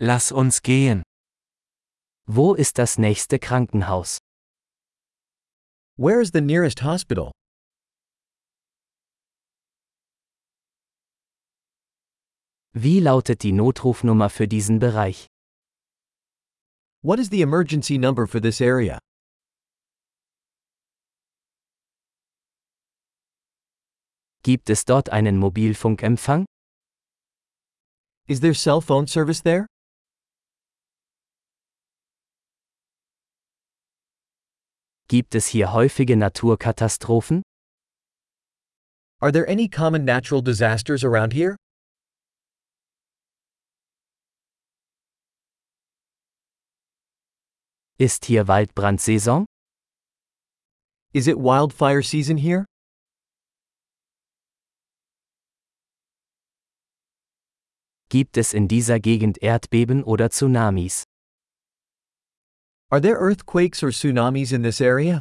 Lass uns gehen. Wo ist das nächste Krankenhaus? Where is the nearest hospital? Wie lautet die Notrufnummer für diesen Bereich? What is the emergency number for this area? Gibt es dort einen Mobilfunkempfang? Is there cell phone service there? Gibt es hier häufige Naturkatastrophen? Are there any common natural disasters around here? Ist hier Waldbrandsaison? Is it wildfire season here? Gibt es in dieser Gegend Erdbeben oder Tsunamis? Are there earthquakes or tsunamis in this area?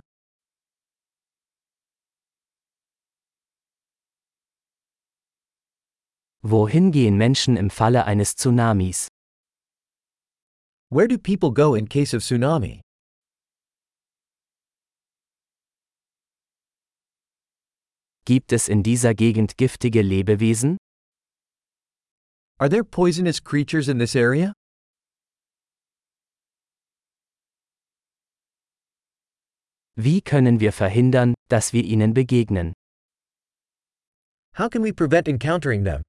Wohin gehen Menschen im Falle eines Tsunamis? Where do people go in case of tsunami? Gibt es in dieser Gegend giftige Lebewesen? Are there poisonous creatures in this area? Wie können wir verhindern, dass wir ihnen begegnen? How can we prevent encountering them?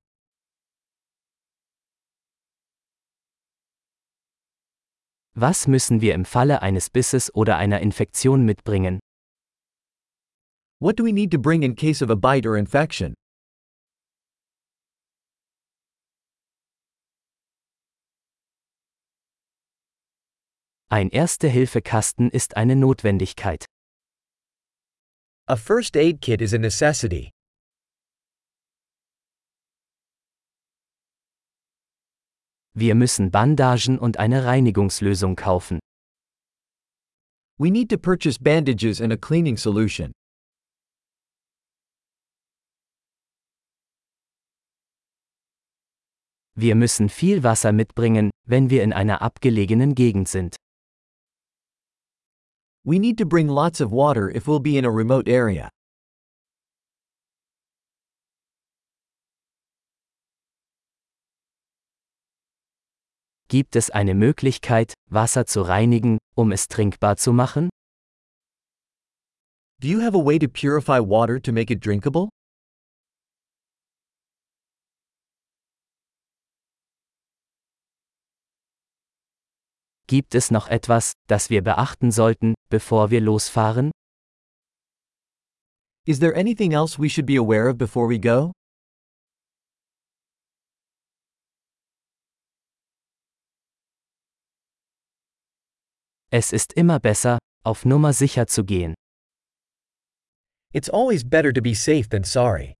Was müssen wir im Falle eines Bisses oder einer Infektion mitbringen? What do we need to bring in case of a bite or infection? Ein Erste-Hilfe-Kasten ist eine Notwendigkeit. A first aid kit is a necessity. Wir müssen Bandagen und eine Reinigungslösung kaufen. We need to purchase bandages and a cleaning solution. Wir müssen viel Wasser mitbringen, wenn wir in einer abgelegenen Gegend sind. We need to bring lots of water if we'll be in a remote area. Gibt es eine Möglichkeit, Wasser zu reinigen, um es trinkbar zu machen? Do you have a way to purify water to make it drinkable? Gibt es noch etwas, das wir beachten sollten, bevor wir losfahren? Is there anything else we should be aware of before we go? Es ist immer besser, auf Nummer sicher zu gehen. It's always better to be safe than sorry.